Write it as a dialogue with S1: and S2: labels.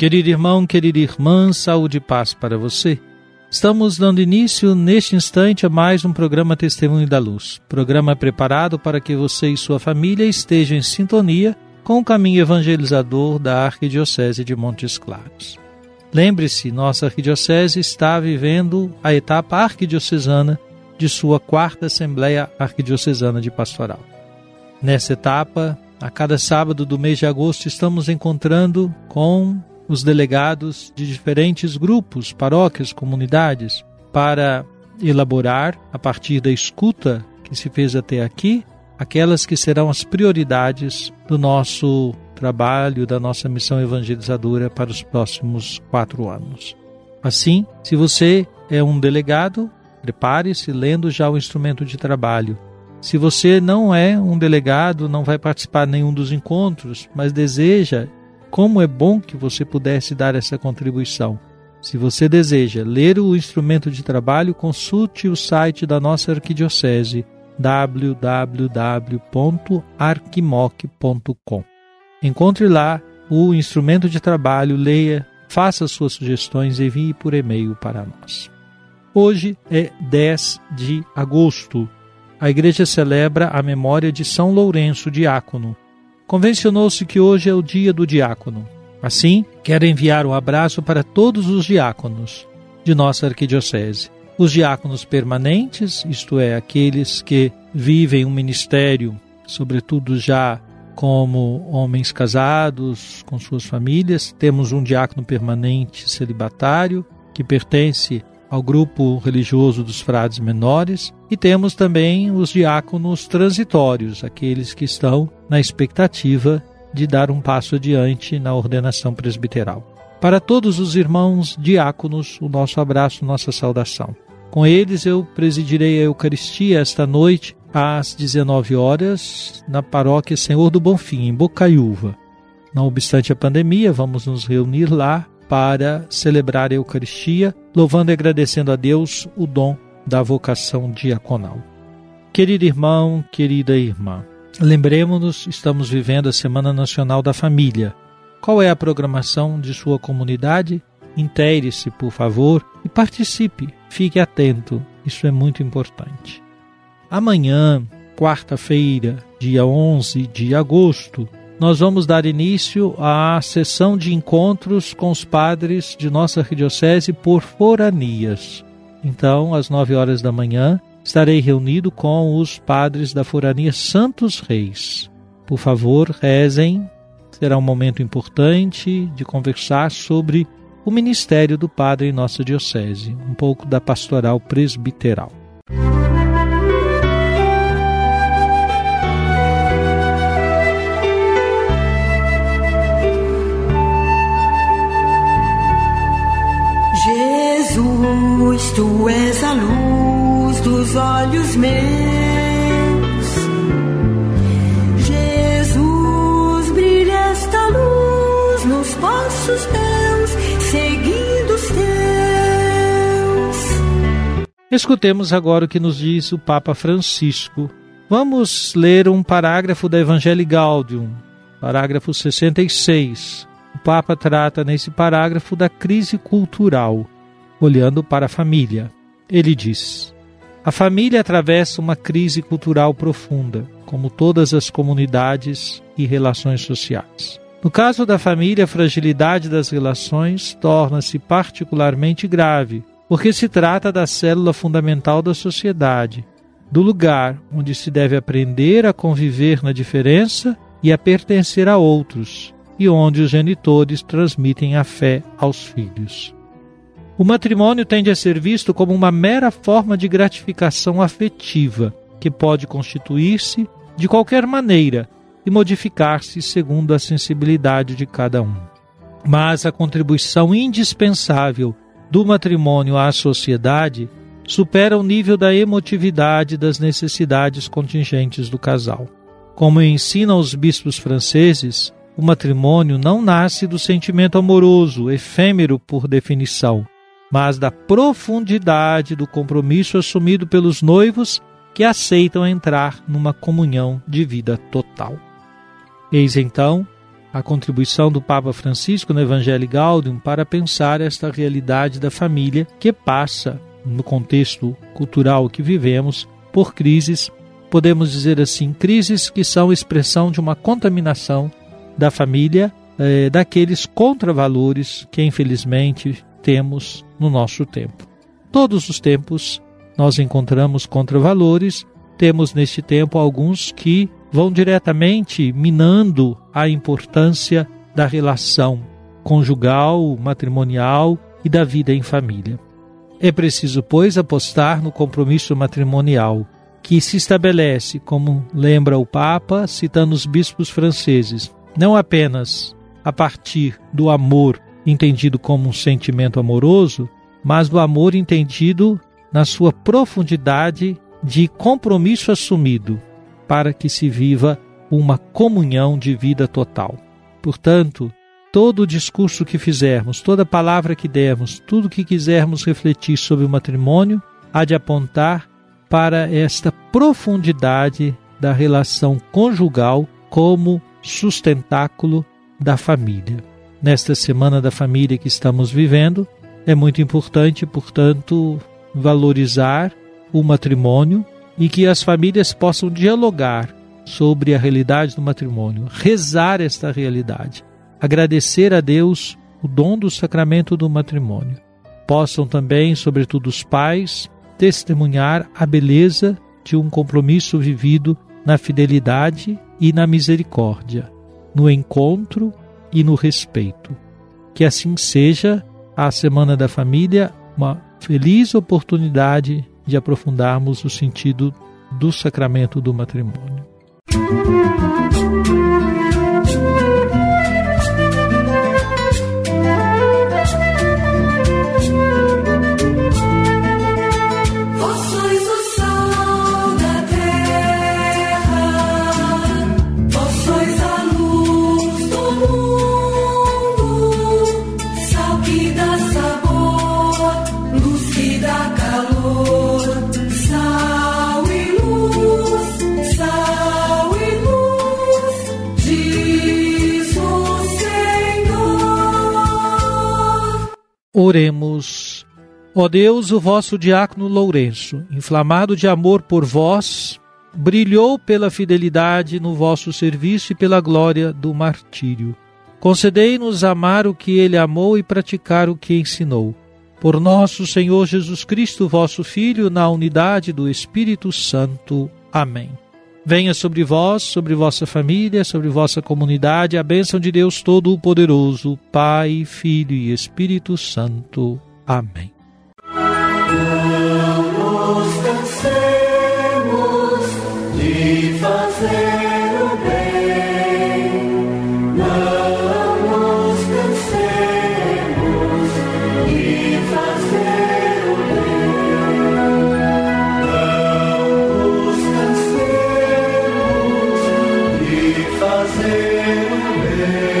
S1: Querido irmão, querida irmã, saúde e paz para você. Estamos dando início neste instante a mais um programa Testemunho da Luz. Programa preparado para que você e sua família estejam em sintonia com o caminho evangelizador da Arquidiocese de Montes Claros. Lembre-se, nossa arquidiocese está vivendo a etapa arquidiocesana de sua quarta Assembleia Arquidiocesana de Pastoral. Nessa etapa, a cada sábado do mês de agosto, estamos encontrando com os delegados de diferentes grupos, paróquias, comunidades, para elaborar, a partir da escuta que se fez até aqui, aquelas que serão as prioridades do nosso trabalho, da nossa missão evangelizadora para os próximos quatro anos. Assim, se você é um delegado, prepare-se lendo já o instrumento de trabalho. Se você não é um delegado, não vai participar de nenhum dos encontros, mas deseja, como é bom que você pudesse dar essa contribuição. Se você deseja ler o instrumento de trabalho, consulte o site da nossa arquidiocese www.arquimoc.com. Encontre lá o instrumento de trabalho, leia, faça suas sugestões e envie por e-mail para nós. Hoje é 10 de agosto. A igreja celebra a memória de São Lourenço, diácono. Convencionou-se que hoje é o dia do diácono. Assim, quero enviar um abraço para todos os diáconos de nossa arquidiocese. Os diáconos permanentes, isto é, aqueles que vivem um ministério, sobretudo já como homens casados com suas famílias. Temos um diácono permanente celibatário que pertence ao grupo religioso dos frades menores e temos também os diáconos transitórios, aqueles que estão na expectativa de dar um passo adiante na ordenação presbiteral. Para todos os irmãos diáconos, o nosso abraço, nossa saudação. Com eles eu presidirei a Eucaristia esta noite às 19 horas na paróquia Senhor do Bonfim, em Bocaiúva. Não obstante a pandemia, vamos nos reunir lá para celebrar a Eucaristia, louvando e agradecendo a Deus o dom da vocação diaconal. Querido irmão, querida irmã, lembremos-nos, estamos vivendo a Semana Nacional da Família. Qual é a programação de sua comunidade? Intere-se, por favor, e participe. Fique atento, isso é muito importante. Amanhã, quarta-feira, dia 11 de agosto, nós vamos dar início à sessão de encontros com os padres de nossa arquidiocese por foranias. Então, às nove horas da manhã, estarei reunido com os padres da forania Santos Reis. Por favor, rezem. Será um momento importante de conversar sobre o ministério do padre em nossa diocese, um pouco da pastoral presbiteral.
S2: Jesus, tu és a luz dos olhos meus. Jesus, brilha esta luz nos passos meus, seguindo os teus.
S1: Escutemos agora o que nos diz o Papa Francisco. Vamos ler um parágrafo da Evangelii Gaudium, parágrafo 66. O Papa trata nesse parágrafo da crise cultural, olhando para a família. Ele diz: A família atravessa uma crise cultural profunda, como todas as comunidades e relações sociais. No caso da família, a fragilidade das relações torna-se particularmente grave, porque se trata da célula fundamental da sociedade, do lugar onde se deve aprender a conviver na diferença e a pertencer a outros, e onde os genitores transmitem a fé aos filhos. O matrimônio tende a ser visto como uma mera forma de gratificação afetiva, que pode constituir-se de qualquer maneira e modificar-se segundo a sensibilidade de cada um. Mas a contribuição indispensável do matrimônio à sociedade supera o nível da emotividade das necessidades contingentes do casal. Como ensinam os bispos franceses, o matrimônio não nasce do sentimento amoroso, efêmero por definição, mas da profundidade do compromisso assumido pelos noivos que aceitam entrar numa comunhão de vida total. Eis então a contribuição do Papa Francisco no Evangelho Gaudium para pensar esta realidade da família que passa, no contexto cultural que vivemos, por crises, podemos dizer assim, crises que são expressão de uma contaminação da família, eh, daqueles contravalores que infelizmente temos no nosso tempo. Todos os tempos nós encontramos contravalores, temos neste tempo alguns que vão diretamente minando a importância da relação conjugal, matrimonial e da vida em família. É preciso, pois, apostar no compromisso matrimonial, que se estabelece, como lembra o Papa, citando os bispos franceses, não apenas a partir do amor entendido como um sentimento amoroso, mas do amor entendido na sua profundidade de compromisso assumido, para que se viva uma comunhão de vida total. Portanto, todo o discurso que fizermos, toda palavra que dermos, tudo que quisermos refletir sobre o matrimônio, há de apontar para esta profundidade da relação conjugal como sustentáculo da família. Nesta semana da família que estamos vivendo, é muito importante, portanto, valorizar o matrimônio e que as famílias possam dialogar sobre a realidade do matrimônio, rezar esta realidade, agradecer a Deus o dom do sacramento do matrimônio. Possam também, sobretudo os pais, testemunhar a beleza de um compromisso vivido na fidelidade e na misericórdia, no encontro e no respeito. Que assim seja a Semana da Família uma feliz oportunidade de aprofundarmos o sentido do sacramento do matrimônio. Oremos. Ó Deus, o vosso diácono Lourenço, inflamado de amor por vós, brilhou pela fidelidade no vosso serviço e pela glória do martírio. Concedei-nos amar o que ele amou e praticar o que ensinou. Por nosso Senhor Jesus Cristo, vosso Filho, na unidade do Espírito Santo. Amém. Venha sobre vós, sobre vossa família, sobre vossa comunidade, a bênção de Deus Todo-Poderoso, Pai, Filho e Espírito Santo. Amém.
S3: Fazer o bem.